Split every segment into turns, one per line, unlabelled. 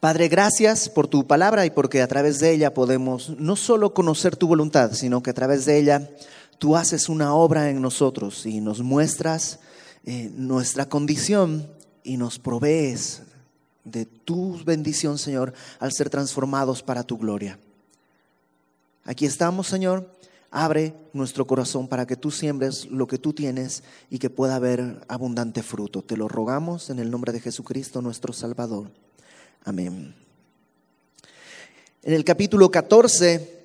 Padre, gracias por tu palabra y porque a través de ella podemos no solo conocer tu voluntad, sino que a través de ella tú haces una obra en nosotros y nos muestras eh, nuestra condición y nos provees de tu bendición, Señor, al ser transformados para tu gloria. Aquí estamos, Señor. Abre nuestro corazón para que tú siembres lo que tú tienes y que pueda haber abundante fruto. Te lo rogamos en el nombre de Jesucristo, nuestro Salvador. Amén. En el capítulo 14,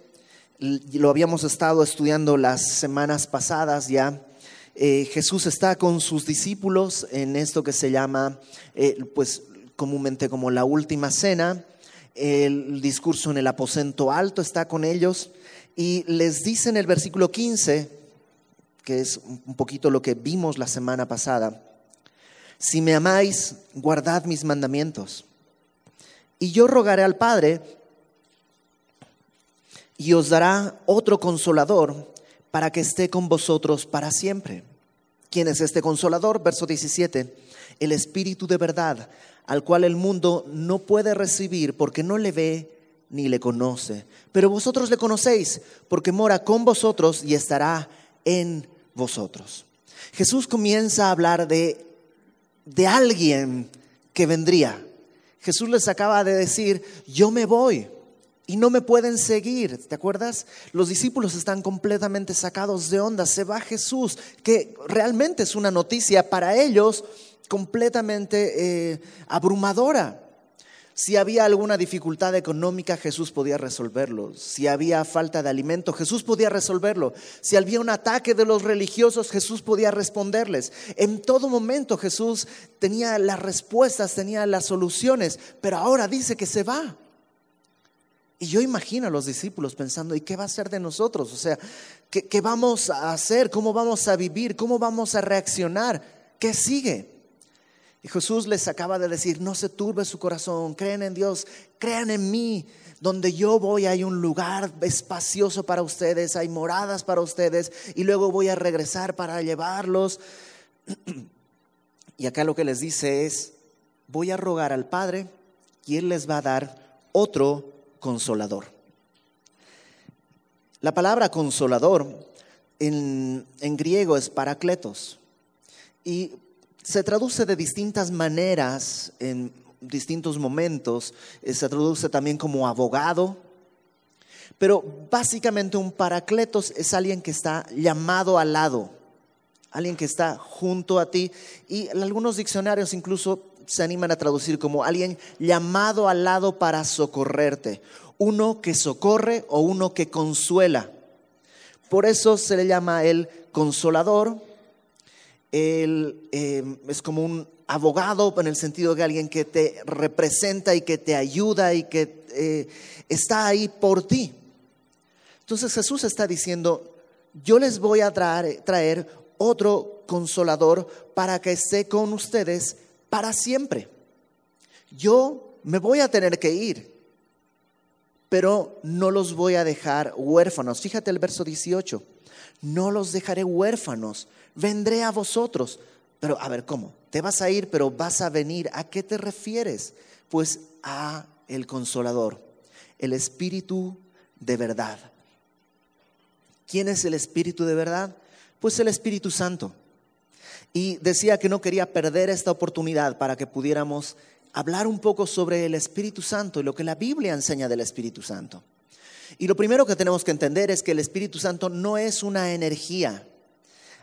lo habíamos estado estudiando las semanas pasadas ya, eh, Jesús está con sus discípulos en esto que se llama, eh, pues comúnmente como la última cena, el discurso en el aposento alto está con ellos y les dice en el versículo 15, que es un poquito lo que vimos la semana pasada, si me amáis, guardad mis mandamientos. Y yo rogaré al Padre y os dará otro consolador para que esté con vosotros para siempre. ¿Quién es este consolador? Verso 17. El Espíritu de verdad, al cual el mundo no puede recibir porque no le ve ni le conoce. Pero vosotros le conocéis porque mora con vosotros y estará en vosotros. Jesús comienza a hablar de, de alguien que vendría. Jesús les acaba de decir, yo me voy y no me pueden seguir. ¿Te acuerdas? Los discípulos están completamente sacados de onda. Se va Jesús, que realmente es una noticia para ellos completamente eh, abrumadora. Si había alguna dificultad económica, Jesús podía resolverlo. Si había falta de alimento, Jesús podía resolverlo. Si había un ataque de los religiosos, Jesús podía responderles. En todo momento Jesús tenía las respuestas, tenía las soluciones, pero ahora dice que se va. Y yo imagino a los discípulos pensando, ¿y qué va a ser de nosotros? O sea, ¿qué, ¿qué, vamos a hacer? ¿Cómo vamos a vivir? ¿Cómo vamos a reaccionar? ¿Qué sigue? Y Jesús les acaba de decir, no se turbe su corazón, creen en Dios, crean en mí. Donde yo voy hay un lugar espacioso para ustedes, hay moradas para ustedes y luego voy a regresar para llevarlos. Y acá lo que les dice es, voy a rogar al Padre y Él les va a dar otro consolador. La palabra consolador en, en griego es paracletos. Y se traduce de distintas maneras en distintos momentos. Eh, se traduce también como abogado. Pero básicamente un paracletos es alguien que está llamado al lado, alguien que está junto a ti. Y algunos diccionarios incluso se animan a traducir como alguien llamado al lado para socorrerte. Uno que socorre o uno que consuela. Por eso se le llama el consolador él em, es como un abogado en el sentido de alguien que te representa y que te ayuda y que eh, está ahí por ti. Entonces Jesús está diciendo, yo les voy a traer, traer otro consolador para que esté con ustedes para siempre. Yo me voy a tener que ir, pero no los voy a dejar huérfanos. Fíjate el verso 18, no los dejaré huérfanos vendré a vosotros. Pero a ver, ¿cómo? Te vas a ir, pero vas a venir. ¿A qué te refieres? Pues a el consolador, el espíritu de verdad. ¿Quién es el espíritu de verdad? Pues el Espíritu Santo. Y decía que no quería perder esta oportunidad para que pudiéramos hablar un poco sobre el Espíritu Santo y lo que la Biblia enseña del Espíritu Santo. Y lo primero que tenemos que entender es que el Espíritu Santo no es una energía,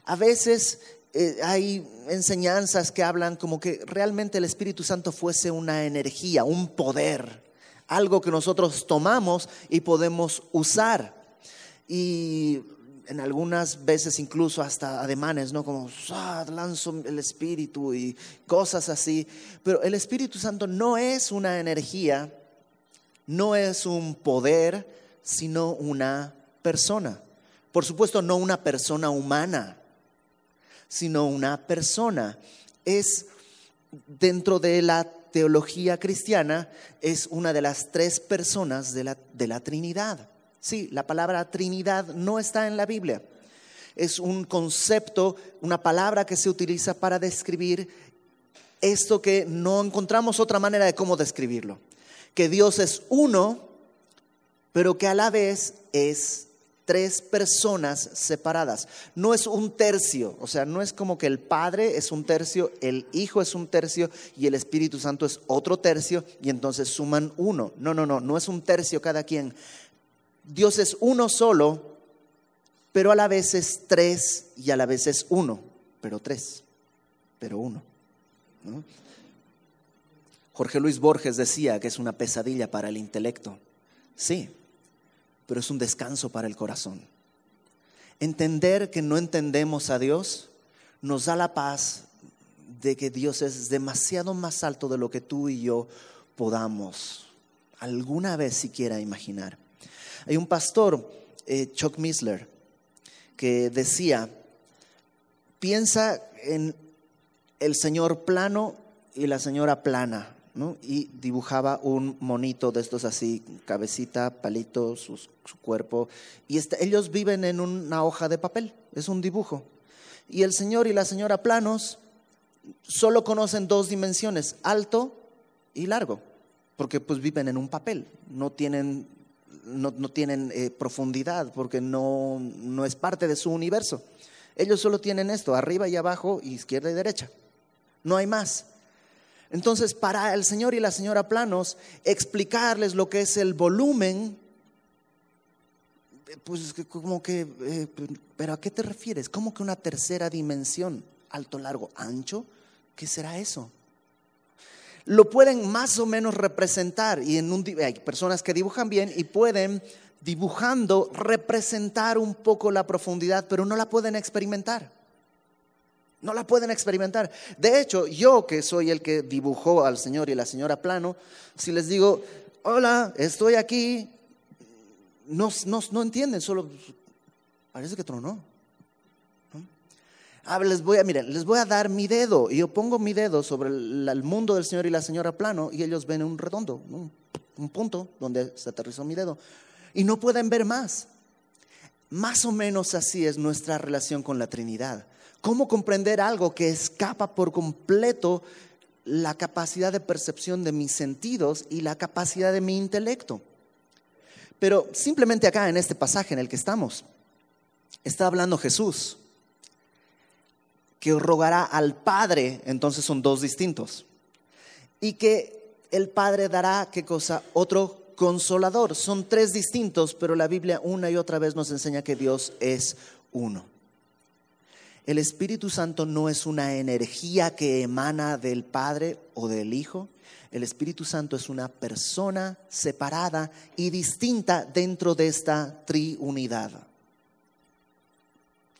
a veces eh, hay enseñanzas que hablan como que realmente el Espíritu Santo fuese una energía, un poder, algo que nosotros tomamos y podemos usar. Y en algunas veces incluso hasta ademanes, ¿no? Como, ah, lanzo el Espíritu y cosas así. Pero el Espíritu Santo no es una energía, no es un poder, sino una persona. Por supuesto, no una persona humana sino una persona. Es dentro de la teología cristiana, es una de las tres personas de la, de la Trinidad. Sí, la palabra Trinidad no está en la Biblia. Es un concepto, una palabra que se utiliza para describir esto que no encontramos otra manera de cómo describirlo. que Dios es uno, pero que a la vez es tres personas separadas. No es un tercio, o sea, no es como que el Padre es un tercio, el Hijo es un tercio y el Espíritu Santo es otro tercio y entonces suman uno. No, no, no, no es un tercio cada quien. Dios es uno solo, pero a la vez es tres y a la vez es uno, pero tres, pero uno. Jorge Luis Borges decía que es una pesadilla para el intelecto. Sí, pero es un descanso para el corazón. Entender que no entendemos a Dios nos da la paz de que Dios es demasiado más alto de lo que tú y yo podamos alguna vez siquiera imaginar. Hay un pastor, eh, Chuck Misler, que decía, piensa en el señor plano y la señora plana y dibujaba un monito de estos así, cabecita, palito, su, cuerpo. Y este, ellos viven en una hoja de papel, es un dibujo. Y el señor y la señora planos solo conocen dos dimensiones, alto y largo, porque pues viven en un papel, no tienen, no, tienen eh, profundidad, porque no, no es parte de su universo. Ellos solo tienen esto, arriba y abajo, izquierda y derecha. No hay más. Entonces, para el señor y la señora Planos, explicarles lo que es el volumen, pues como que, eh, pero ¿a qué te refieres? ¿Cómo que una tercera dimensión? Alto, largo, ancho. ¿Qué será eso? Lo pueden más o menos representar y en un, hay personas que dibujan bien y pueden dibujando representar un poco la profundidad, pero no la pueden experimentar. No la pueden experimentar. De hecho, yo que soy el que dibujó al señor y la señora Plano, si les digo, hola, estoy aquí, no, no, entienden, solo parece que tronó. A ver, les voy a, miren, les voy a dar mi dedo y yo pongo mi dedo sobre el, mundo del señor y la señora Plano y ellos ven un redondo, un punto donde se aterrizó mi dedo y no pueden ver más. Más o menos así es nuestra relación con la Trinidad. ¿Cómo comprender algo que escapa por completo la capacidad de percepción de mis sentidos y la capacidad de mi intelecto? Pero simplemente acá en este pasaje en el que estamos, está hablando Jesús, que rogará al Padre, entonces son dos distintos, y que el Padre dará, ¿qué cosa? Otro consolador. Son tres distintos, pero la Biblia una y otra vez nos enseña que Dios es uno. El Espíritu Santo no es una energía que emana del Padre o del Hijo. El Espíritu Santo es una persona separada y distinta dentro de esta triunidad.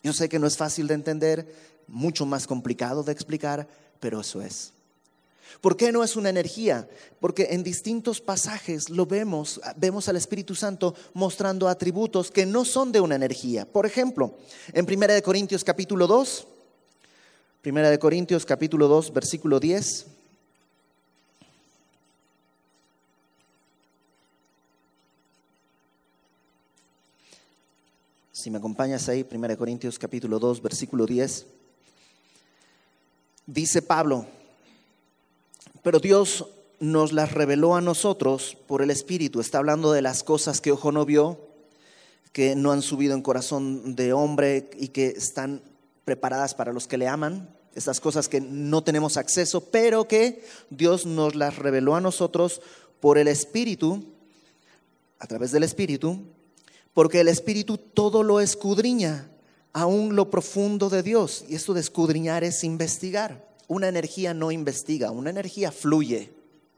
Yo sé que no es fácil de entender, mucho más complicado de explicar, pero eso es. ¿Por qué no es una energía? Porque en distintos pasajes lo vemos, vemos al Espíritu Santo mostrando atributos que no son de una energía. Por ejemplo, en 1 de Corintios capítulo 2, 1 de Corintios capítulo 2, versículo 10. Si me acompañas ahí, 1 Corintios capítulo 2, versículo 10. Dice Pablo, pero Dios nos las reveló a nosotros por el Espíritu. Está hablando de las cosas que ojo no vio, que no han subido en corazón de hombre y que están preparadas para los que le aman. Estas cosas que no tenemos acceso, pero que Dios nos las reveló a nosotros por el Espíritu, a través del Espíritu, porque el Espíritu todo lo escudriña, aún lo profundo de Dios. Y esto de escudriñar es investigar una energía no investiga, una energía fluye.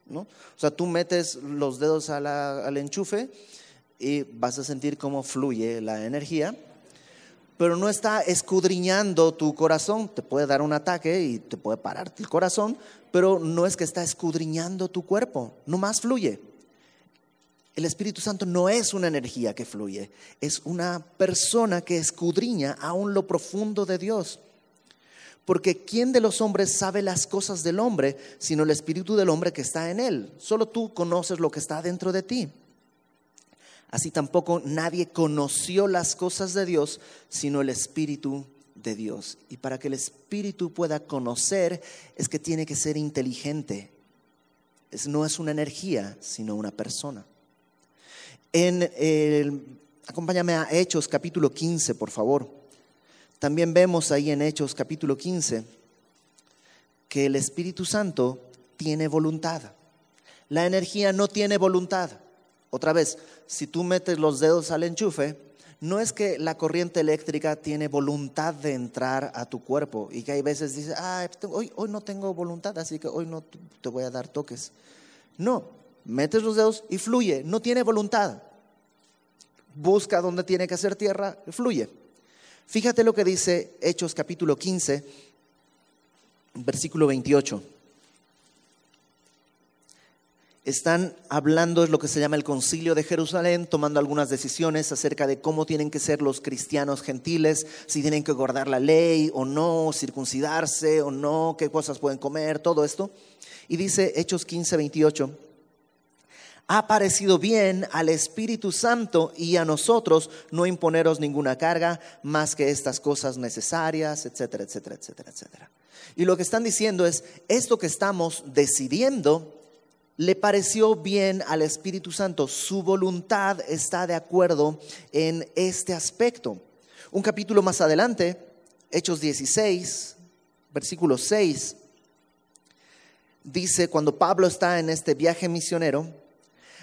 ¿no? O sea, tú metes los dedos al enchufe y vas a sentir cómo fluye la energía, pero no está escudriñando tu corazón. Te puede dar un ataque y te puede parar el corazón, pero no es que está escudriñando tu cuerpo, no más fluye. El Espíritu Santo no es una energía que fluye, es una persona que escudriña aún lo profundo de Dios. Porque ¿quién de los hombres sabe las cosas del hombre sino el espíritu del hombre que está en él? Solo tú conoces lo que está dentro de ti. Así tampoco nadie conoció las cosas de Dios sino el espíritu de Dios. Y para que el espíritu pueda conocer es que tiene que ser inteligente. no es una energía, sino una persona. En el, acompáñame a Hechos capítulo 15, por favor. También vemos ahí en Hechos capítulo 15 que el Espíritu Santo tiene voluntad. La energía no tiene voluntad. Otra vez, si tú metes los dedos al enchufe, no es que la corriente eléctrica tiene voluntad de entrar a tu cuerpo y que hay veces dices, ah, hoy, hoy no tengo voluntad, así que hoy no te voy a dar toques. No, metes los dedos y fluye, no tiene voluntad. Busca donde tiene que hacer tierra, fluye. Fíjate lo que dice Hechos capítulo 15, versículo 28 están hablando, es lo que se llama el concilio de Jerusalén, tomando algunas decisiones acerca de cómo tienen que ser los cristianos gentiles, si tienen que guardar la ley o no, circuncidarse o no, qué cosas pueden comer, todo esto. Y dice Hechos 15, 28, ha parecido bien al Espíritu Santo y a nosotros no imponeros ninguna carga más que estas cosas necesarias, etcétera, etcétera, etcétera, etcétera. Y lo que están diciendo es, esto que estamos decidiendo, le pareció bien al Espíritu Santo. Su voluntad está de acuerdo en este aspecto. Un capítulo más adelante, Hechos 16, versículo 6, dice, cuando Pablo está en este viaje misionero,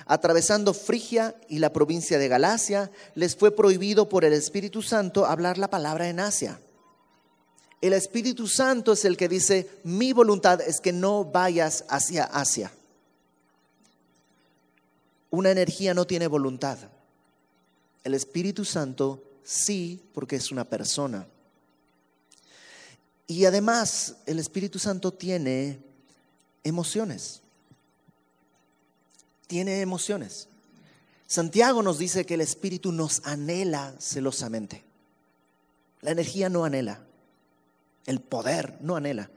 atravesando Frigia y la provincia de Galacia, les fue prohibido por el Espíritu Santo hablar la palabra en Asia. El Espíritu Santo es el que dice, mi voluntad es que no vayas hacia Asia. Una energía no tiene voluntad. El Espíritu Santo sí, porque es una persona. Y además el Espíritu Santo tiene emociones. Tiene emociones. Santiago nos dice que el Espíritu nos anhela celosamente. La energía no anhela. El poder no anhela.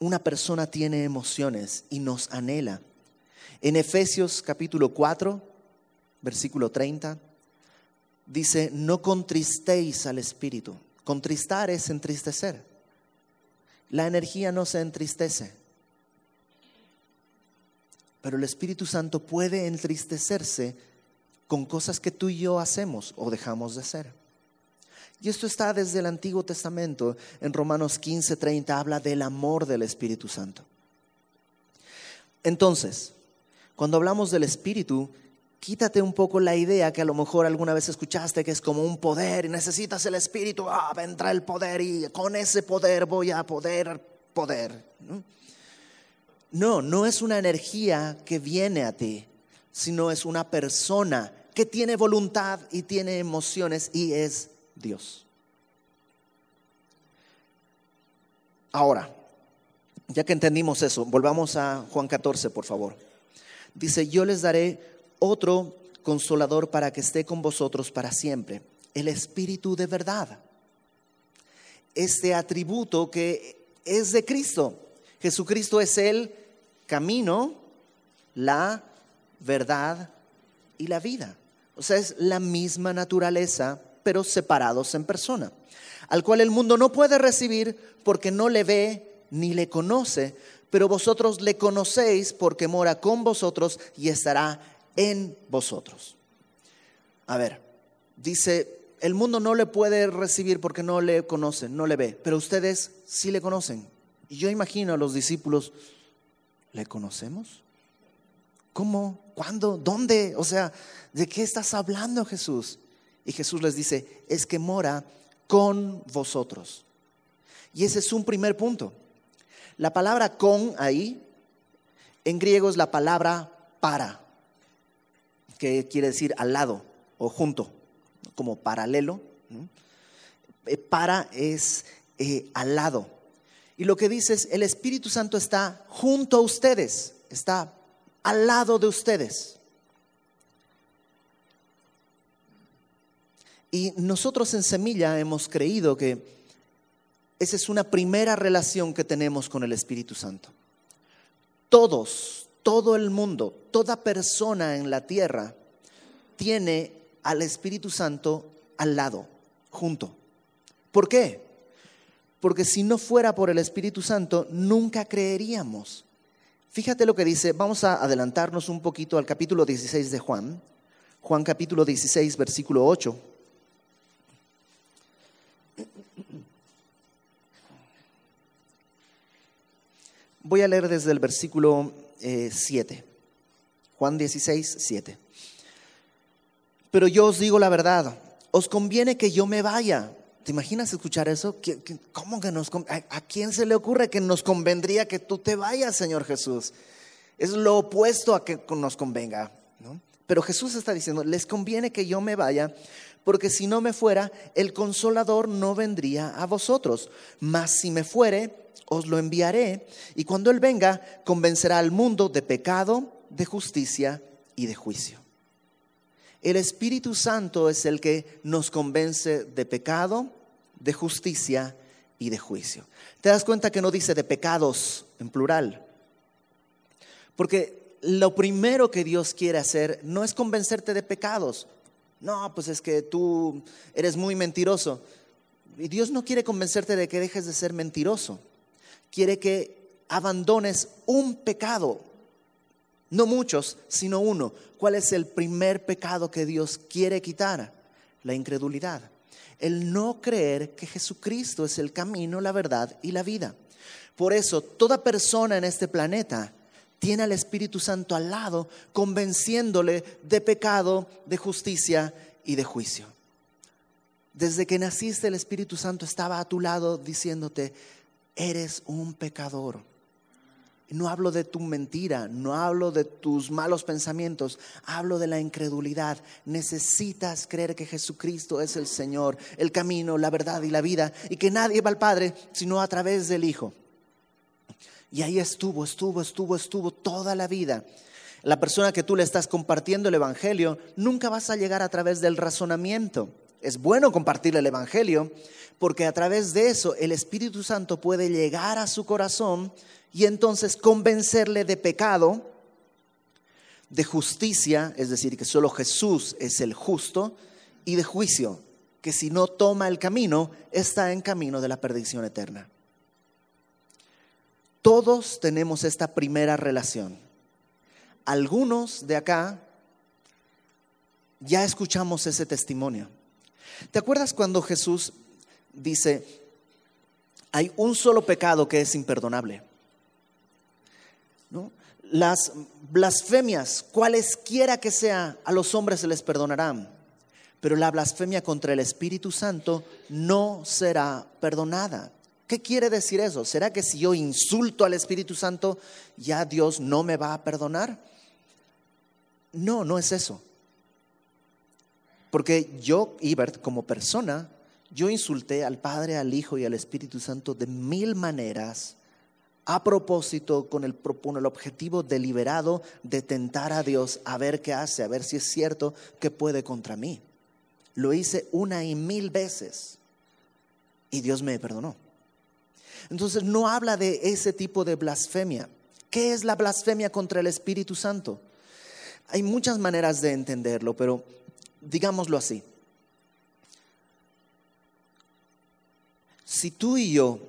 Una persona tiene emociones y nos anhela. En Efesios capítulo 4, versículo 30, dice, no contristéis al Espíritu. Contristar es entristecer. La energía no se entristece. Pero el Espíritu Santo puede entristecerse con cosas que tú y yo hacemos o dejamos de hacer. Y esto está desde el Antiguo Testamento. En Romanos 15, 30 habla del amor del Espíritu Santo. Entonces, cuando hablamos del Espíritu, quítate un poco la idea que a lo mejor alguna vez escuchaste que es como un poder y necesitas el Espíritu, ah, vendrá el poder y con ese poder voy a poder poder. No, no es una energía que viene a ti, sino es una persona que tiene voluntad y tiene emociones y es Dios. Ahora, ya que entendimos eso, volvamos a Juan 14, por favor dice, yo les daré otro consolador para que esté con vosotros para siempre, el Espíritu de verdad. Este atributo que es de Cristo. Jesucristo es el camino, la verdad y la vida. O sea, es la misma naturaleza, pero separados en persona, al cual el mundo no puede recibir porque no le ve ni le conoce, pero vosotros le conocéis porque mora con vosotros y estará en vosotros. A ver, dice, el mundo no le puede recibir porque no le conocen, no le ve, pero ustedes sí le conocen. Y yo imagino a los discípulos, ¿le conocemos? ¿Cómo? ¿Cuándo? ¿Dónde? O sea, ¿de qué estás hablando Jesús? Y Jesús les dice, es que mora con vosotros. Y ese es un primer punto. La palabra con ahí, en griego es la palabra para, que quiere decir al lado o junto, como paralelo. Eh, para es eh, al lado. Y lo que dice es, el Espíritu Santo está junto a ustedes, está al lado de ustedes. Y nosotros en Semilla hemos creído que esa es una primera relación que tenemos con el Espíritu Santo. Todos, todo el mundo, toda persona en la tierra tiene al Espíritu Santo al lado, junto. ¿Por qué? Porque si no fuera por el Espíritu Santo, nunca creeríamos. Fíjate lo que dice, vamos a adelantarnos un poquito al capítulo 16 de Juan, Juan capítulo 16, versículo 8. Voy a leer desde el versículo 7. Eh, Juan 16, 7. Pero yo os digo la verdad, os conviene que yo me vaya. ¿Te imaginas escuchar eso? ¿Cómo que nos, a, quién se le ocurre que nos convendría que tú te vayas, Señor Jesús? Es lo opuesto a que nos convenga. Pero Jesús está diciendo, les conviene que yo me vaya, porque si no me fuera, el consolador no vendría a vosotros. Mas si me fuere, os lo enviaré, y cuando Él venga, convencerá al mundo de pecado, de justicia y de juicio. El Espíritu Santo es el que nos convence de pecado, de justicia y de juicio. ¿Te das cuenta que no dice de pecados en plural? Porque lo primero que Dios quiere hacer no es convencerte de pecados. No, pues es que tú eres muy mentiroso. Y Dios no quiere convencerte de que dejes de ser mentiroso quiere que abandones un pecado, no muchos, sino uno. ¿Cuál es el primer pecado que Dios quiere quitar? La incredulidad. El no creer que Jesucristo es el camino, la verdad y la vida. Por eso, toda persona en este planeta tiene al Espíritu Santo al lado, convenciéndole de pecado, de justicia y de juicio. Desde que naciste, el Espíritu Santo estaba a tu lado diciéndote, eres un pecador. No hablo de tu mentira, no hablo de tus malos pensamientos, hablo de la incredulidad. Necesitas creer que Jesucristo es el Señor, el camino, la verdad y la vida, y que nadie va al Padre sino a través del Hijo. Y ahí estuvo, estuvo, estuvo, estuvo toda la vida. La persona que tú le estás compartiendo el Evangelio, nunca vas a llegar a través del razonamiento. Es bueno compartir el Evangelio, porque a través de eso el Espíritu Santo puede llegar a su corazón y entonces convencerle de pecado, de justicia, es decir, que solo Jesús es el justo, y de juicio, que si no toma el camino, está en camino de la perdición eterna. Todos tenemos esta primera relación. Algunos de acá ya escuchamos ese testimonio. ¿Te acuerdas cuando Jesús dice, hay un solo pecado que es imperdonable. Las blasfemias, cualesquiera que sea, a los hombres se les perdonarán, pero la blasfemia contra el Espíritu Santo no será perdonada. ¿Qué quiere decir eso? ¿Será que si yo insulto al Espíritu Santo, ya Dios no me va a perdonar? No, no es eso. Porque yo, Ibert, como persona, yo insulté al Padre, al Hijo y al Espíritu Santo de mil maneras a propósito con el, con el objetivo deliberado de tentar a Dios a ver qué hace, a ver si es cierto que puede contra mí. Lo hice una y mil veces y Dios me perdonó. Entonces no habla de ese tipo de blasfemia. ¿Qué es la blasfemia contra el Espíritu Santo? Hay muchas maneras de entenderlo, pero digámoslo así. Si tú y yo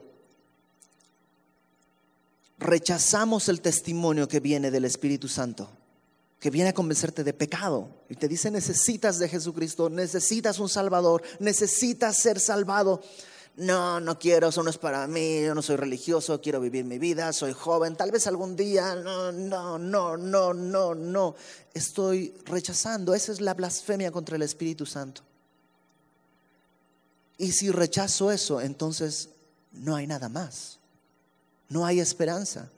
rechazamos el testimonio que viene del Espíritu Santo, que viene a convencerte de pecado y te dice necesitas de Jesucristo, necesitas un Salvador, necesitas ser salvado. No, no quiero, eso no es para mí, yo no soy religioso, quiero vivir mi vida, soy joven, tal vez algún día, no, no, no, no, no, no. Estoy rechazando, esa es la blasfemia contra el Espíritu Santo. Y si rechazo eso, entonces no hay nada más. No hay esperanza.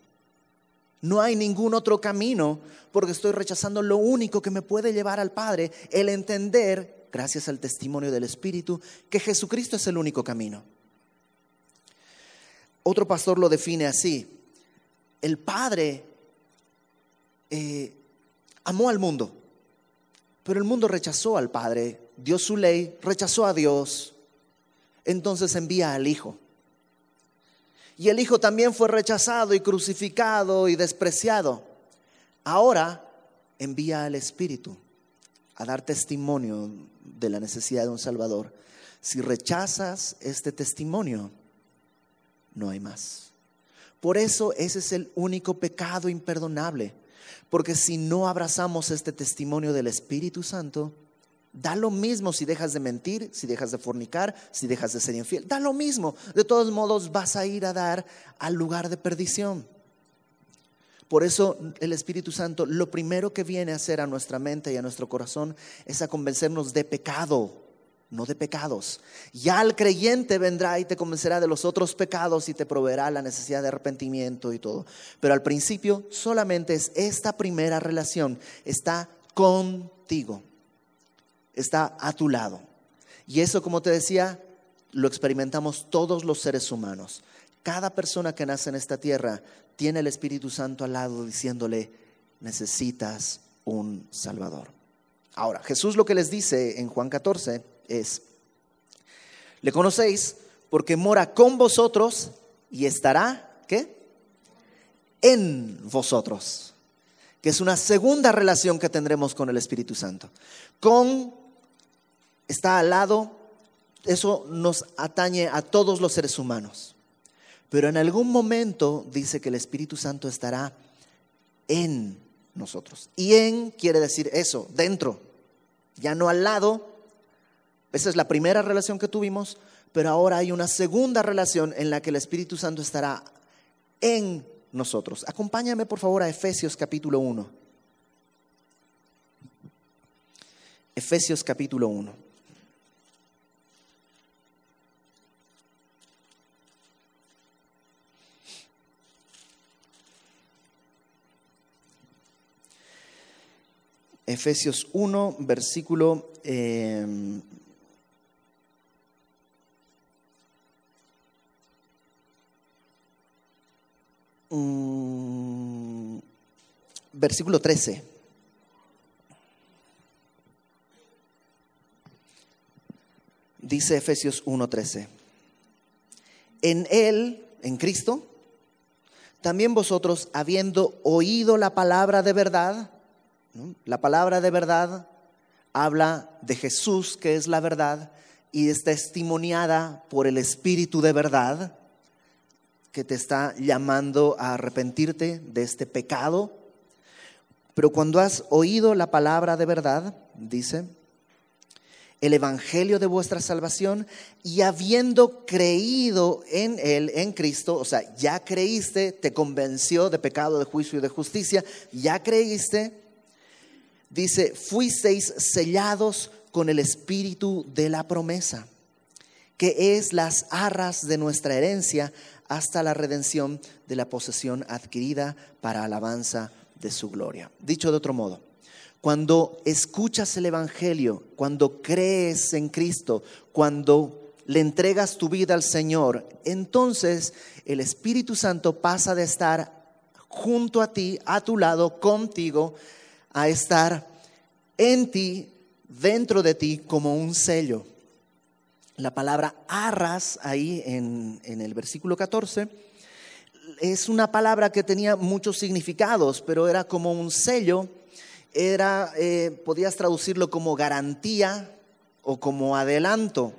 No hay ningún otro camino porque estoy rechazando lo único que me puede llevar al Padre, el entender, gracias al testimonio del Espíritu, que Jesucristo es el único camino. Otro pastor lo define así. El Padre eh, amó al mundo, pero el mundo rechazó al Padre, dio su ley, rechazó a Dios, entonces envía al Hijo. Y el Hijo también fue rechazado y crucificado y despreciado. Ahora envía al Espíritu a dar testimonio de la necesidad de un Salvador. Si rechazas este testimonio, no hay más. Por eso ese es el único pecado imperdonable. Porque si no abrazamos este testimonio del Espíritu Santo, da lo mismo si dejas de mentir, si dejas de fornicar, si dejas de ser infiel. Da lo mismo. De todos modos vas a ir a dar al lugar de perdición. Por eso el Espíritu Santo lo primero que viene a hacer a nuestra mente y a nuestro corazón es a convencernos de pecado no de pecados. Ya el creyente vendrá y te convencerá de los otros pecados y te proveerá la necesidad de arrepentimiento y todo. Pero al principio solamente es esta primera relación, está contigo, está a tu lado. Y eso, como te decía, lo experimentamos todos los seres humanos. Cada persona que nace en esta tierra tiene el Espíritu Santo al lado diciéndole, necesitas un Salvador. Ahora, Jesús lo que les dice en Juan 14 es, le conocéis porque mora con vosotros y estará, ¿qué? En vosotros, que es una segunda relación que tendremos con el Espíritu Santo. Con, está al lado, eso nos atañe a todos los seres humanos. Pero en algún momento dice que el Espíritu Santo estará en nosotros. Y en quiere decir eso, dentro, ya no al lado, esa es la primera relación que tuvimos, pero ahora hay una segunda relación en la que el Espíritu Santo estará en nosotros. Acompáñame por favor a Efesios capítulo 1. Efesios capítulo 1. Efesios 1, versículo eh, versículo 13. Dice Efesios 1:13. En Él, en Cristo, también vosotros, habiendo oído la palabra de verdad, la palabra de verdad habla de Jesús, que es la verdad, y es testimoniada por el Espíritu de verdad que te está llamando a arrepentirte de este pecado. Pero cuando has oído la palabra de verdad, dice, el evangelio de vuestra salvación y habiendo creído en él, en Cristo, o sea, ya creíste, te convenció de pecado, de juicio y de justicia, ya creíste, dice, fuisteis sellados con el espíritu de la promesa, que es las arras de nuestra herencia hasta la redención de la posesión adquirida para alabanza de su gloria. Dicho de otro modo, cuando escuchas el Evangelio, cuando crees en Cristo, cuando le entregas tu vida al Señor, entonces el Espíritu Santo pasa de estar junto a ti, a tu lado, contigo, a estar en ti, dentro de ti, como un sello la palabra arras ahí en, el versículo 14 es una palabra que tenía muchos significados, pero era como un sello, era, eh, podías traducirlo como garantía o como adelanto.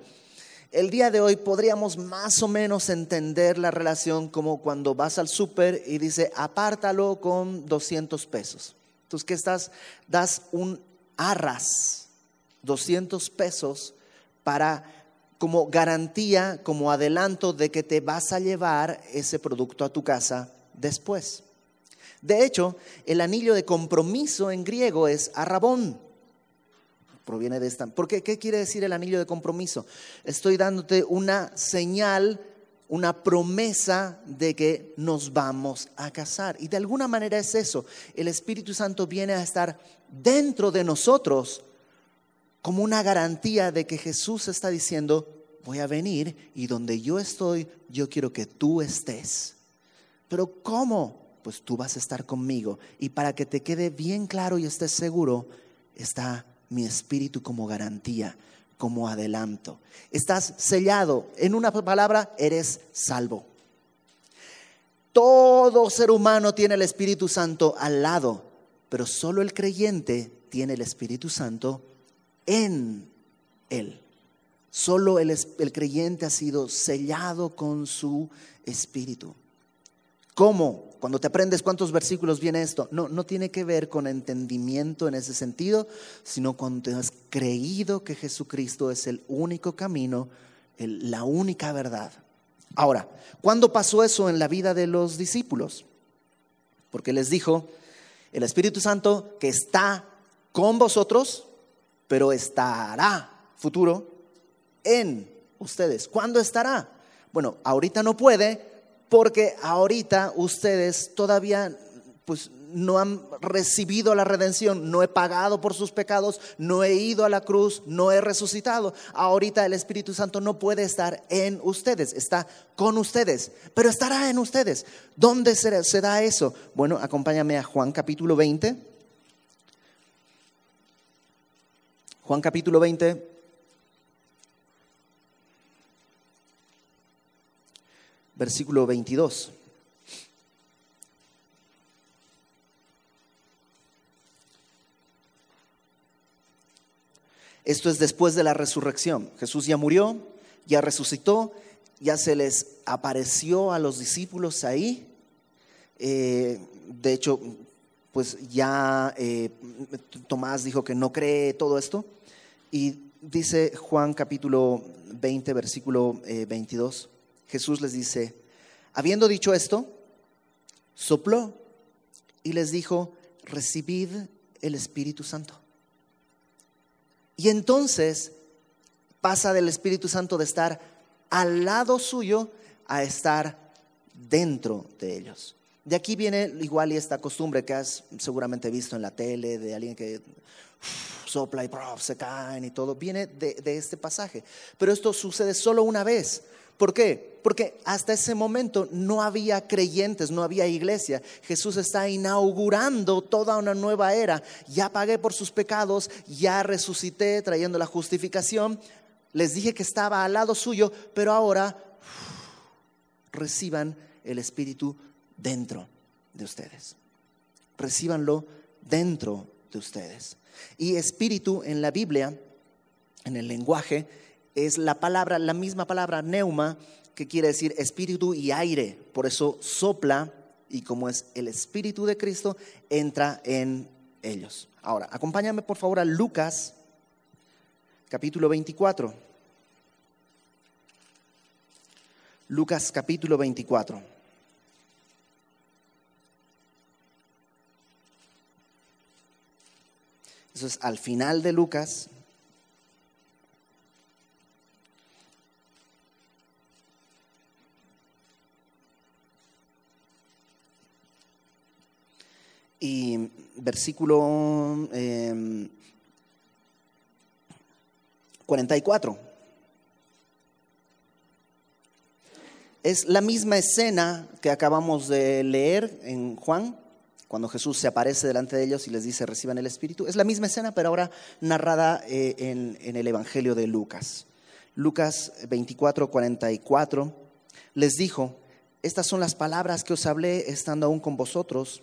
El día de hoy podríamos más o menos entender la relación como cuando vas al súper y dice, apártalo con 200 pesos. Entonces, ¿qué estás? Das un arras, 200 pesos para como garantía, como adelanto de que te vas a llevar ese producto a tu casa después. De hecho, el anillo de compromiso en griego es arrabón. Proviene de esta. ¿Por qué? ¿Qué quiere decir el anillo de compromiso? Estoy dándote una señal, una promesa de que nos vamos a casar. Y de alguna manera es eso. El Espíritu Santo viene a estar dentro de nosotros como una garantía de que Jesús está diciendo, voy a venir y donde yo estoy, yo quiero que tú estés. Pero ¿cómo? Pues tú vas a estar conmigo. Y para que te quede bien claro y estés seguro, está mi espíritu como garantía, como adelanto. Estás sellado. En una palabra, eres salvo. Todo ser humano tiene el Espíritu Santo al lado, pero solo el creyente tiene el Espíritu Santo en Él. Solo el, creyente ha sido sellado con su espíritu. ¿Cómo? Cuando te aprendes cuántos versículos viene esto. No, no tiene que ver con entendimiento en ese sentido, sino cuando has creído que Jesucristo es el único camino, la única verdad. Ahora, ¿cuándo pasó eso en la vida de los discípulos? Porque les dijo, el Espíritu Santo que está con vosotros, pero estará futuro en ustedes. ¿Cuándo estará? Bueno, ahorita no puede porque ahorita ustedes todavía pues no han recibido la redención, no he pagado por sus pecados, no he ido a la cruz, no he resucitado. Ahorita el Espíritu Santo no puede estar en ustedes, está con ustedes, pero estará en ustedes. ¿Dónde se da eso? Bueno, acompáñame a Juan capítulo 20. Juan capítulo 20, versículo 22. Esto es después de la resurrección. Jesús ya murió, ya resucitó, ya se les apareció a los discípulos ahí. Eh, de hecho, pues ya eh, Tomás dijo que no cree todo esto. Y dice Juan capítulo 20, versículo 22. Jesús les dice, habiendo dicho esto, sopló y les dijo, recibid el Espíritu Santo. Y entonces pasa del Espíritu Santo de estar al lado suyo a estar dentro de ellos. De aquí viene igual y esta costumbre que has seguramente visto en la tele de alguien que sopla y se caen y todo. Viene de este pasaje. Pero esto sucede solo una vez. ¿Por qué? Porque hasta ese momento no había creyentes, no había iglesia. Jesús está inaugurando toda una nueva era. Ya pagué por sus pecados, ya resucité trayendo la justificación. Les dije que estaba al lado suyo, pero ahora reciban el Espíritu dentro de ustedes. Recíbanlo dentro de ustedes. Y espíritu en la Biblia, en el lenguaje, es la palabra, la misma palabra neuma, que quiere decir espíritu y aire. Por eso sopla y como es el espíritu de Cristo, entra en ellos. Ahora, acompáñame por favor a Lucas, capítulo 24. Lucas capítulo 24. Eso es al final de Lucas, y versículo 44. Em, es la misma escena que acabamos de leer en Juan, cuando Jesús se aparece delante de ellos y les dice reciban el Espíritu. Es la misma escena, pero ahora narrada eh, en, en el Evangelio de Lucas. Lucas 24, 44 les dijo, estas son las palabras que os hablé estando aún con vosotros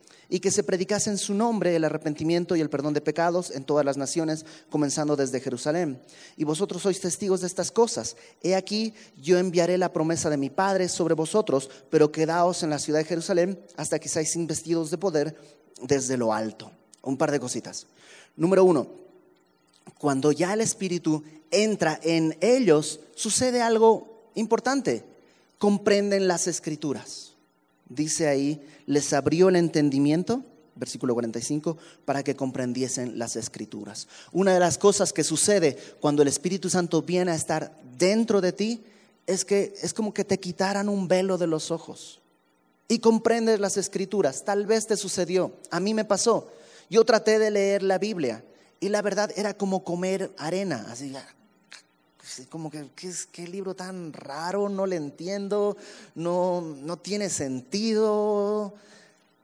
y que se predicase en su nombre el arrepentimiento y el perdón de pecados en todas las naciones, comenzando desde Jerusalén. Y vosotros sois testigos de estas cosas. He aquí, yo enviaré la promesa de mi Padre sobre vosotros, pero quedaos en la ciudad de Jerusalén hasta que seáis investidos de poder desde lo alto. Un par de cositas. Número uno, cuando ya el Espíritu entra en ellos, sucede algo importante. Comprenden las escrituras dice ahí, les abrió el entendimiento, versículo 45, para que comprendiesen las escrituras. Una de las cosas que sucede cuando el Espíritu Santo viene a estar dentro de ti es que es como que te quitaran un velo de los ojos y comprendes las escrituras. Tal vez te sucedió, a mí me pasó. Yo traté de leer la Biblia y la verdad era como comer arena, así como que, ¿qué, libro tan raro? No le entiendo, no, no tiene sentido.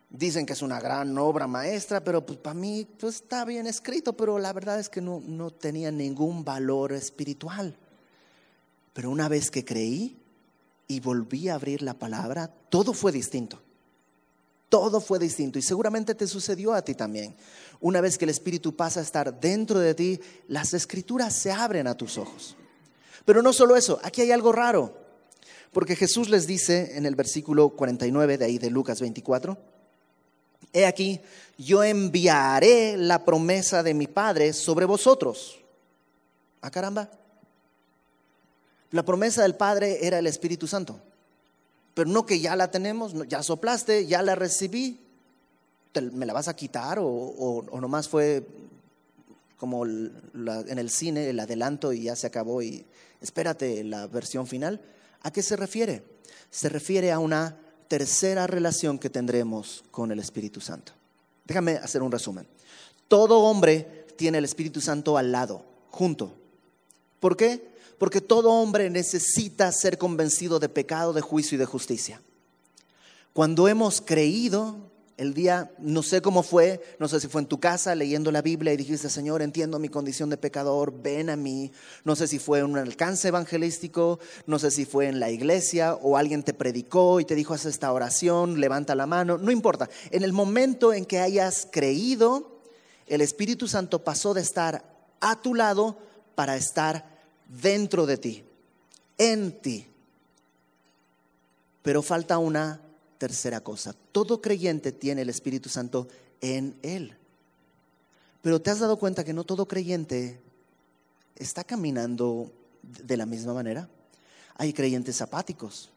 Dicen que es una gran obra maestra, pero pues para mí pues, está bien escrito, pero la verdad es que no, no tenía ningún valor espiritual. Pero una vez que creí y volví a abrir la palabra, todo fue distinto. Todo fue distinto y seguramente te sucedió a ti también. Una vez que el Espíritu pasa a estar dentro de ti, las escrituras se abren a tus ojos. Pero no solo eso, aquí hay algo raro, porque Jesús les dice en el versículo 49 de ahí de Lucas 24, he aquí, yo enviaré la promesa de mi Padre sobre vosotros. Ah, caramba. La promesa del Padre era el Espíritu Santo pero no que ya la tenemos, ya soplaste, ya la recibí, ¿me la vas a quitar? ¿O, o, nomás fue como en el cine el adelanto y ya se acabó y espérate la versión final? ¿A qué se refiere? Se refiere a una tercera relación que tendremos con el Espíritu Santo. Déjame hacer un resumen. Todo hombre tiene el Espíritu Santo al lado, junto. ¿Por qué? porque todo hombre necesita ser convencido de pecado, de juicio y de justicia. Cuando hemos creído, el día, no sé cómo fue, no sé si fue en tu casa leyendo la Biblia y dijiste, Señor, entiendo mi condición de pecador, ven a mí. No sé si fue en un alcance evangelístico, no sé si fue en la iglesia o alguien te predicó y te dijo, haz esta oración, levanta la mano, no importa. En el momento en que hayas creído, el Espíritu Santo pasó de estar a tu lado para estar dentro de ti, en ti. Pero falta una tercera cosa. Todo creyente tiene el Espíritu Santo en él. Pero te has dado cuenta que no todo creyente está caminando de la misma manera. Hay creyentes apáticos.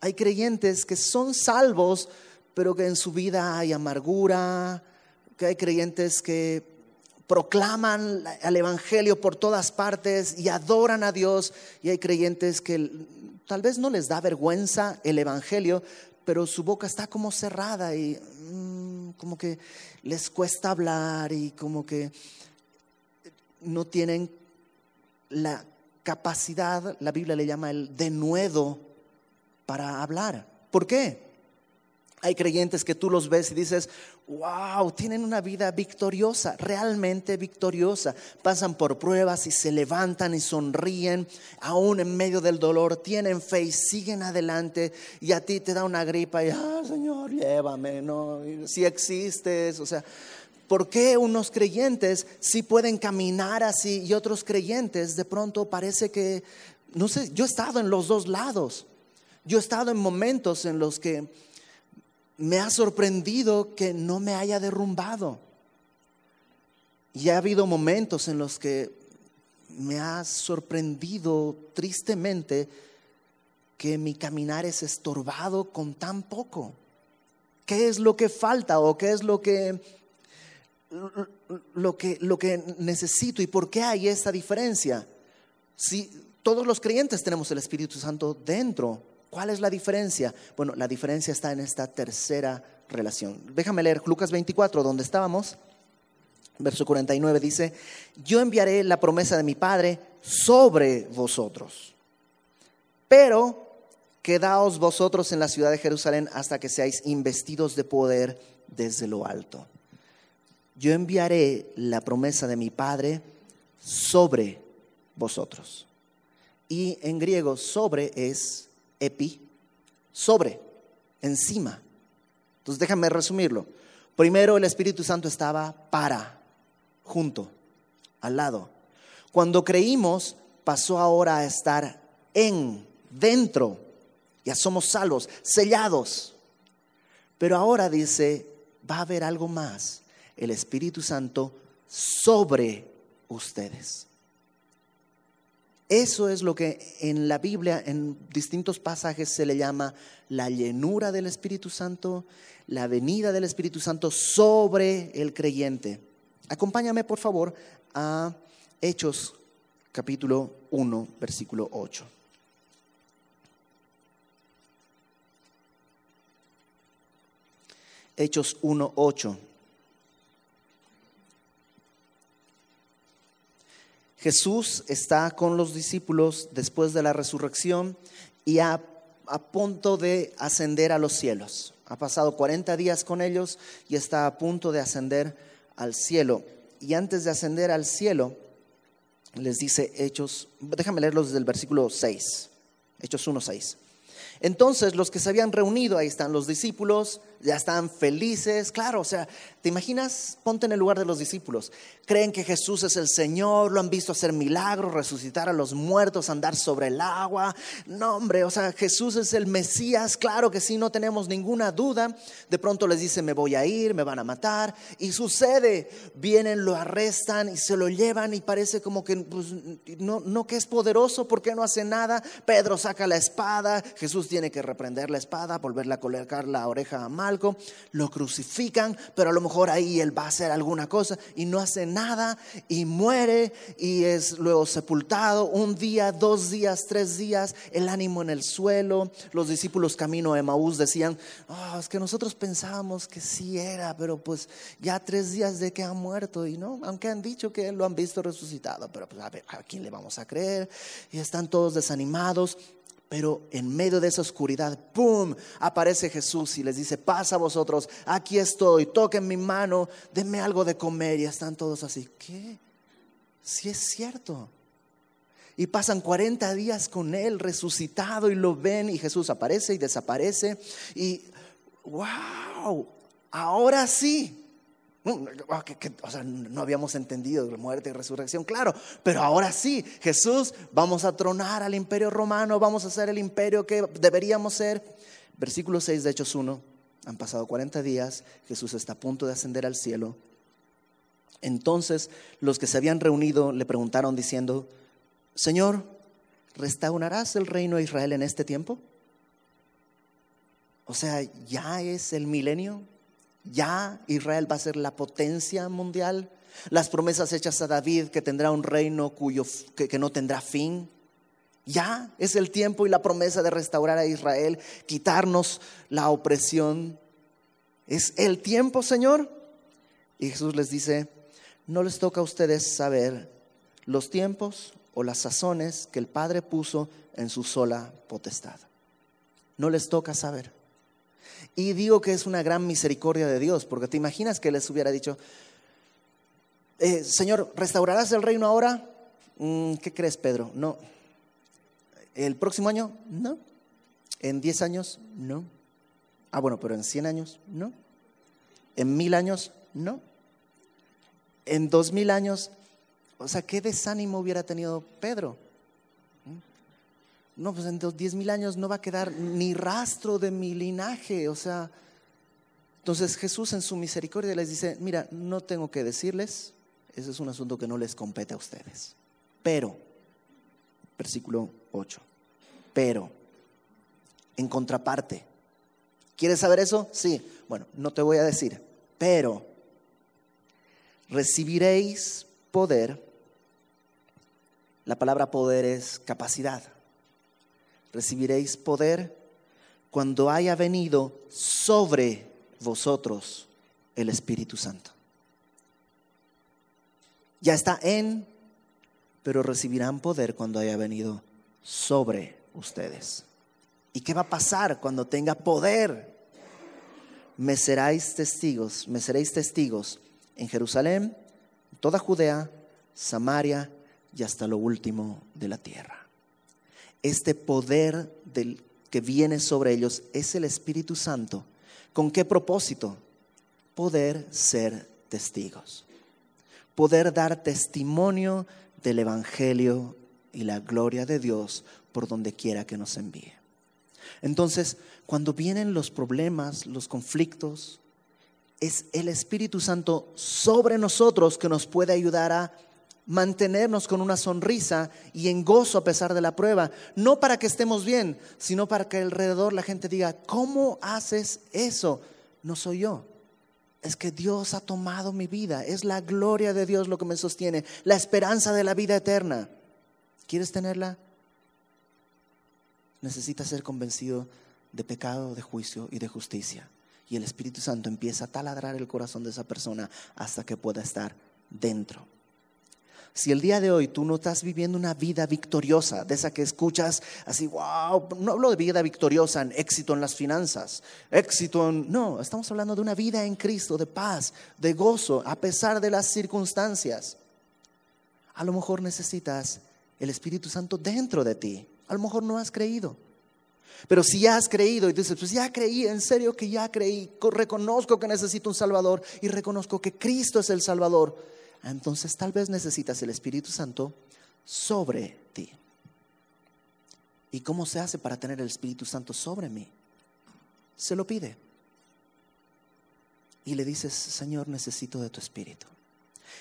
Hay creyentes que son salvos, pero que en su vida hay amargura, que hay creyentes que proclaman al Evangelio por todas partes y adoran a Dios. Y hay creyentes que tal vez no les da vergüenza el Evangelio, pero su boca está como cerrada y mm, como que les cuesta hablar y como que no tienen la capacidad, la Biblia le llama el denuedo para hablar. ¿Por qué? Hay creyentes que tú los ves y dices, wow, tienen una vida victoriosa, realmente victoriosa. Pasan por pruebas y se levantan y sonríen, aún en medio del dolor, tienen fe y siguen adelante. Y a ti te da una gripa y, ah, Señor, llévame, no, si existes, o sea. ¿Por qué unos creyentes sí pueden caminar así y otros creyentes de pronto parece que, no sé, yo he estado en los dos lados. Yo he estado en momentos en los que me ha sorprendido que no me haya derrumbado. Y ha habido momentos en los que me ha sorprendido tristemente que mi caminar es estorbado con tan poco. ¿Qué es lo que falta o qué es lo que, lo que, lo que necesito y por qué hay esta diferencia? Si todos los creyentes tenemos el Espíritu Santo dentro, ¿Cuál es la diferencia? Bueno, la diferencia está en esta tercera relación. Déjame leer Lucas 24, donde estábamos. Verso 49 dice, yo enviaré la promesa de mi Padre sobre vosotros, pero quedaos vosotros en la ciudad de Jerusalén hasta que seáis investidos de poder desde lo alto. Yo enviaré la promesa de mi Padre sobre vosotros. Y en griego sobre es epi, sobre, encima. Entonces déjame resumirlo. Primero el Espíritu Santo estaba para, junto, al lado. Cuando creímos, pasó ahora a estar en, dentro. Ya somos salvos, sellados. Pero ahora dice, va a haber algo más. El Espíritu Santo sobre ustedes. Eso es lo que en la Biblia, en distintos pasajes, se le llama la llenura del Espíritu Santo, la venida del Espíritu Santo sobre el creyente. Acompáñame, por favor, a Hechos capítulo 1, versículo 8. Hechos 1, 8. Jesús está con los discípulos después de la resurrección y a, punto de ascender a los cielos. Ha pasado 40 días con ellos y está a punto de ascender al cielo. Y antes de ascender al cielo, les dice Hechos, déjame leerlos desde el versículo 6, Hechos 1, 6. Entonces los que se habían reunido, ahí están los discípulos, ya están felices, claro, o sea, ¿te imaginas? Ponte en el lugar de los discípulos. Creen que Jesús es el Señor, lo han visto hacer milagros, resucitar a los muertos, andar sobre el agua. No, hombre, o sea, Jesús es el Mesías, claro que sí, no tenemos ninguna duda. De pronto les dice, me voy a ir, me van a matar. Y sucede, vienen, lo arrestan y se lo llevan y parece como que pues, no, no que es poderoso, porque no hace nada? Pedro saca la espada, Jesús tiene que reprender la espada, volverle a colocar la oreja a mal lo crucifican, pero a lo mejor ahí él va a hacer alguna cosa y no hace nada y muere y es luego sepultado un día, dos días, tres días, el ánimo en el suelo. Los discípulos camino a Emaús decían, oh, es que nosotros pensábamos que sí era, pero pues ya tres días de que ha muerto y no, aunque han dicho que lo han visto resucitado, pero pues a ver, ¿a quién le vamos a creer? Y están todos desanimados. Pero en medio de esa oscuridad, ¡pum! aparece Jesús y les dice, pasa vosotros, aquí estoy, toquen mi mano, denme algo de comer. Y están todos así, ¿qué? Si es cierto. Y pasan 40 días con Él resucitado y lo ven y Jesús aparece y desaparece. Y, wow, ahora sí, Ah, no habíamos entendido la muerte y resurrección, claro, pero ahora sí, Jesús, vamos a tronar al imperio romano, vamos a ser el imperio que deberíamos ser. Versículo 6 de Hechos 1, han pasado 40 días, Jesús está a punto de ascender al cielo. Entonces los que se habían reunido le preguntaron diciendo, Señor, ¿restaurarás el reino de Israel en este tiempo? O sea, ¿ya es el milenio? Ya Israel va a ser la potencia mundial. Las promesas hechas a David que tendrá un reino cuyo, que, no tendrá fin. Ya es el tiempo y la promesa de restaurar a Israel, quitarnos la opresión. Es el tiempo, Señor. Y Jesús les dice, no les toca a ustedes saber los tiempos o las sazones que el Padre puso en su sola potestad. No les toca saber. Y digo que es una gran misericordia de Dios, porque te imaginas que les hubiera dicho, eh, Señor, ¿restaurarás el reino ahora? Mm, ¿Qué crees, Pedro? No. ¿El próximo año? No. ¿En 10 años? No. Ah, bueno, pero en 100 años? No. ¿En mil años? No. ¿En dos mil años? O sea, ¿qué desánimo hubiera tenido Pedro? No, pues en diez mil años no va a quedar ni rastro de mi linaje. O sea, entonces Jesús en su misericordia les dice, mira, no tengo que decirles, ese es un asunto que no les compete a ustedes. Pero, versículo 8, pero, en contraparte, ¿quieres saber eso? Sí, bueno, no te voy a decir, pero recibiréis poder. La palabra poder es capacidad recibiréis poder cuando haya venido sobre vosotros el Espíritu Santo. Ya está en, pero recibirán poder cuando haya venido sobre ustedes. ¿Y qué va a pasar cuando tenga poder? Me seréis testigos, me seréis testigos en Jerusalén, toda Judea, Samaria y hasta lo último de la tierra este poder del que viene sobre ellos es el Espíritu Santo. ¿Con qué propósito? Poder ser testigos. Poder dar testimonio del Evangelio y la gloria de Dios por donde quiera que nos envíe. Entonces, cuando vienen los problemas, los conflictos, es el Espíritu Santo sobre nosotros que nos puede ayudar a mantenernos con una sonrisa y en gozo a pesar de la prueba, no para que estemos bien, sino para que alrededor la gente diga, ¿cómo haces eso? No soy yo. Es que Dios ha tomado mi vida, es la gloria de Dios lo que me sostiene, la esperanza de la vida eterna. ¿Quieres tenerla? Necesitas ser convencido de pecado, de juicio y de justicia. Y el Espíritu Santo empieza a taladrar el corazón de esa persona hasta que pueda estar dentro. Si el día de hoy tú no estás viviendo una vida victoriosa, de esa que escuchas así, wow, no hablo de vida victoriosa en éxito en las finanzas, éxito en... No, estamos hablando de una vida en Cristo, de paz, de gozo, a pesar de las circunstancias. A lo mejor necesitas el Espíritu Santo dentro de ti. A lo mejor no has creído. Pero si ya has creído y dices, pues ya creí, en serio que ya creí, reconozco que necesito un Salvador y reconozco que Cristo es el Salvador, entonces tal vez necesitas el Espíritu Santo sobre ti. ¿Y cómo se hace para tener el Espíritu Santo sobre mí? Se lo pide. Y le dices, Señor, necesito de tu Espíritu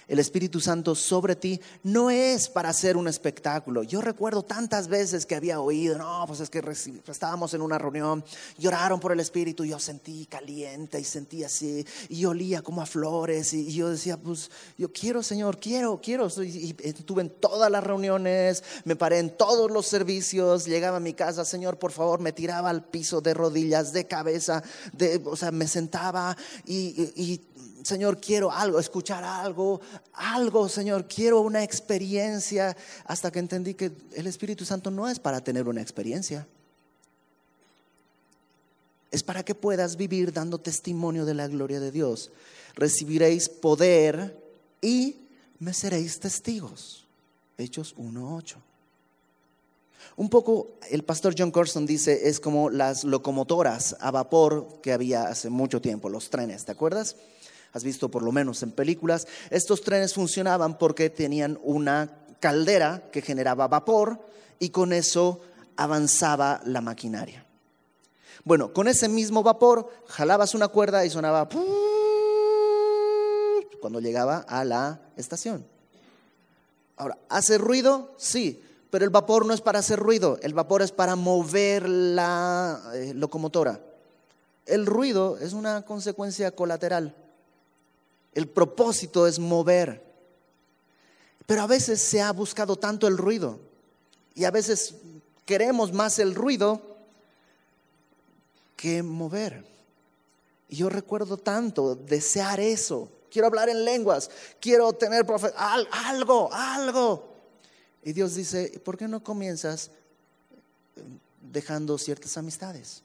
el Espíritu Santo sobre ti no es para hacer un espectáculo. Yo recuerdo tantas veces que había oído, no, pues es que estábamos en una reunión, lloraron por el Espíritu, yo sentí caliente y sentí así, y olía como a flores, y, yo decía, pues yo quiero, Señor, quiero, quiero. Y, estuve en todas las reuniones, me paré en todos los servicios, llegaba a mi casa, Señor, por favor, me tiraba al piso de rodillas, de cabeza, de, o sea, me sentaba y Señor, quiero algo, escuchar algo, algo, Señor, quiero una experiencia, hasta que entendí que el Espíritu Santo no es para tener una experiencia. Es para que puedas vivir dando testimonio de la gloria de Dios. Recibiréis poder y me seréis testigos. Hechos 1.8. Un poco, el pastor John Corson dice, es como las locomotoras a vapor que había hace mucho tiempo, los trenes, ¿te acuerdas? Has visto por lo menos en películas, estos trenes funcionaban porque tenían una caldera que generaba vapor y con eso avanzaba la maquinaria. Bueno, con ese mismo vapor jalabas una cuerda y sonaba cuando llegaba a la estación. Ahora, ¿hace ruido? Sí, pero el vapor no es para hacer ruido, el vapor es para mover la eh, locomotora. El ruido es una consecuencia colateral. El propósito es mover. Pero a veces se ha buscado tanto el ruido y a veces queremos más el ruido que mover. Y yo recuerdo tanto desear eso. Quiero hablar en lenguas, quiero tener algo, algo. Y Dios dice, ¿por qué no comienzas dejando ciertas amistades?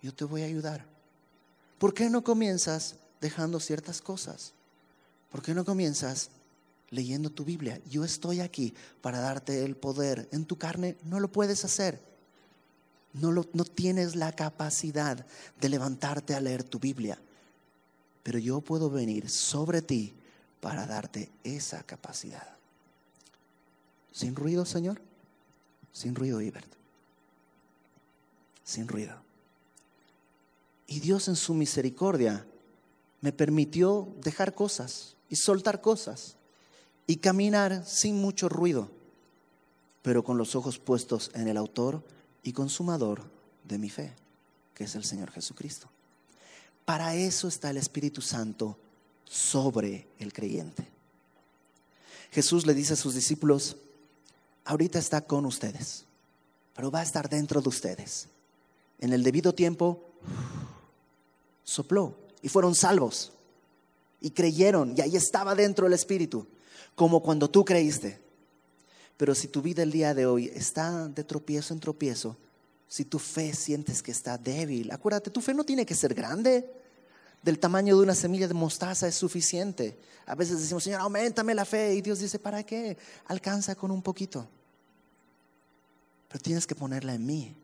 Yo te voy a ayudar. ¿Por qué no comienzas dejando ciertas cosas? ¿Por qué no comienzas leyendo tu Biblia? Yo estoy aquí para darte el poder. En tu carne no lo puedes hacer. No, no tienes la capacidad de levantarte a leer tu Biblia. Pero yo puedo venir sobre ti para darte esa capacidad. Sin ruido, Señor. Sin ruido, Ibert. Sin ruido. Y Dios en su misericordia me permitió dejar cosas y soltar cosas y caminar sin mucho ruido, pero con los ojos puestos en el autor y consumador de mi fe, que es el Señor Jesucristo. Para eso está el Espíritu Santo sobre el creyente. Jesús le dice a sus discípulos, ahorita está con ustedes, pero va a estar dentro de ustedes. En el debido tiempo, sopló y fueron salvos. Y creyeron y ahí estaba dentro el Espíritu, como cuando tú creíste. Pero si tu vida el día de hoy está de tropiezo en tropiezo, si tu fe sientes que está débil, acuérdate, tu fe no tiene que ser grande. Del tamaño de una semilla de mostaza es suficiente. A veces decimos, Señor, aumentame la fe. Y Dios dice, ¿para qué? Alcanza con un poquito. Pero tienes que ponerla en mí.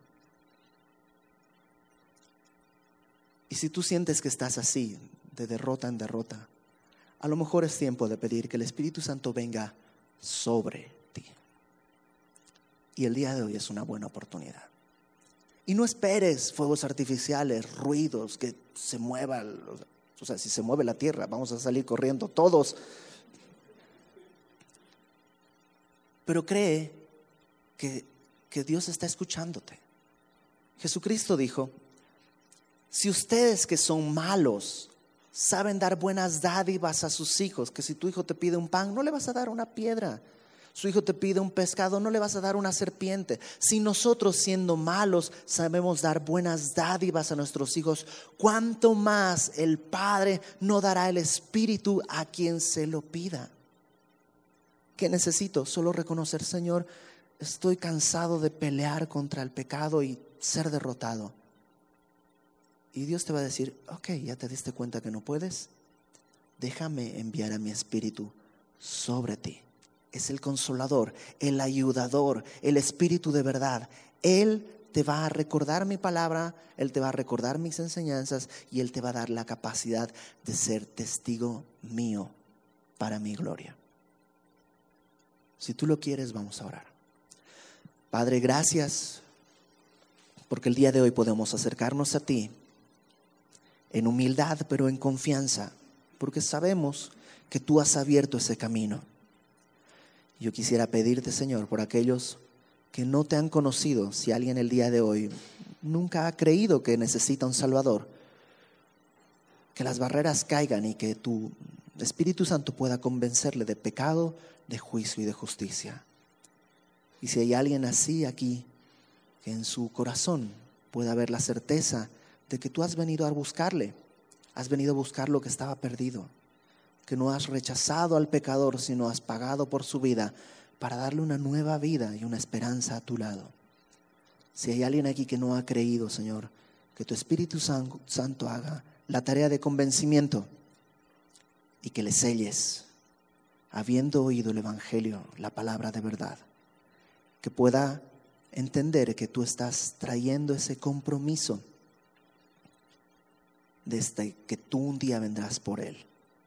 Y si tú sientes que estás así, de derrota en derrota, a lo mejor es tiempo de pedir que el Espíritu Santo venga sobre ti. Y el día de hoy es una buena oportunidad. Y no esperes fuegos artificiales, ruidos, que se muevan. O sea, si se mueve la tierra, vamos a salir corriendo todos. Pero cree que, que Dios está escuchándote. Jesucristo dijo, si ustedes que son malos saben dar buenas dádivas a sus hijos, que si tu hijo te pide un pan, no le vas a dar una piedra. Su hijo te pide un pescado, no le vas a dar una serpiente. Si nosotros siendo malos sabemos dar buenas dádivas a nuestros hijos, ¿cuánto más el Padre no dará el Espíritu a quien se lo pida? ¿Qué necesito? Solo reconocer, Señor, estoy cansado de pelear contra el pecado y ser derrotado. Y Dios te va a decir, ok, ya te diste cuenta que no puedes, déjame enviar a mi espíritu sobre ti. es el consolador, el ayudador, el espíritu de verdad. Él te va a recordar mi palabra, Él te va a recordar mis enseñanzas y Él te va a dar la capacidad de ser testigo mío para mi gloria. Si tú lo quieres, vamos a orar. Padre, gracias porque el día de hoy podemos acercarnos a ti en humildad, pero en confianza, porque sabemos que tú has abierto ese camino. Yo quisiera pedirte, Señor, por aquellos que no te han conocido, si alguien el día de hoy nunca ha creído que necesita un Salvador, que las barreras caigan y que tu Espíritu Santo pueda convencerle de pecado, de juicio y de justicia. Y si hay alguien así aquí, que en su corazón pueda haber la certeza de que tú has venido a buscarle, has venido a buscar lo que estaba perdido, que no has rechazado al pecador, sino has pagado por su vida para darle una nueva vida y una esperanza a tu lado. Si hay alguien aquí que no ha creído, Señor, que tu Espíritu Santo haga la tarea de convencimiento y que le selles, habiendo oído el Evangelio, la palabra de verdad, que pueda entender que tú estás trayendo ese compromiso desde que tú un día vendrás por él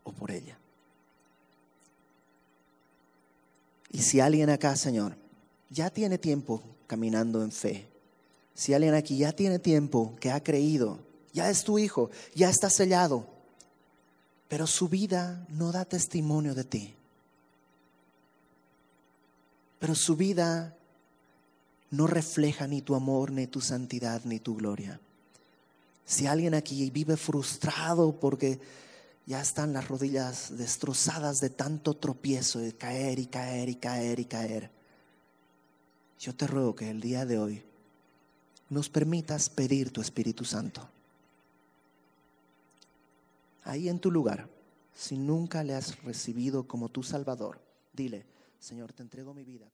o por ella. Y si alguien acá, Señor, ya tiene tiempo caminando en fe, si alguien aquí ya tiene tiempo que ha creído, ya es tu hijo, ya está sellado, pero su vida no da testimonio de ti, pero su vida no refleja ni tu amor, ni tu santidad, ni tu gloria. Si alguien aquí vive frustrado porque ya están las rodillas destrozadas de tanto tropiezo, de caer y caer y caer y caer, yo te ruego que el día de hoy nos permitas pedir tu Espíritu Santo. Ahí en tu lugar, si nunca le has recibido como tu Salvador, dile, Señor, te entrego mi vida.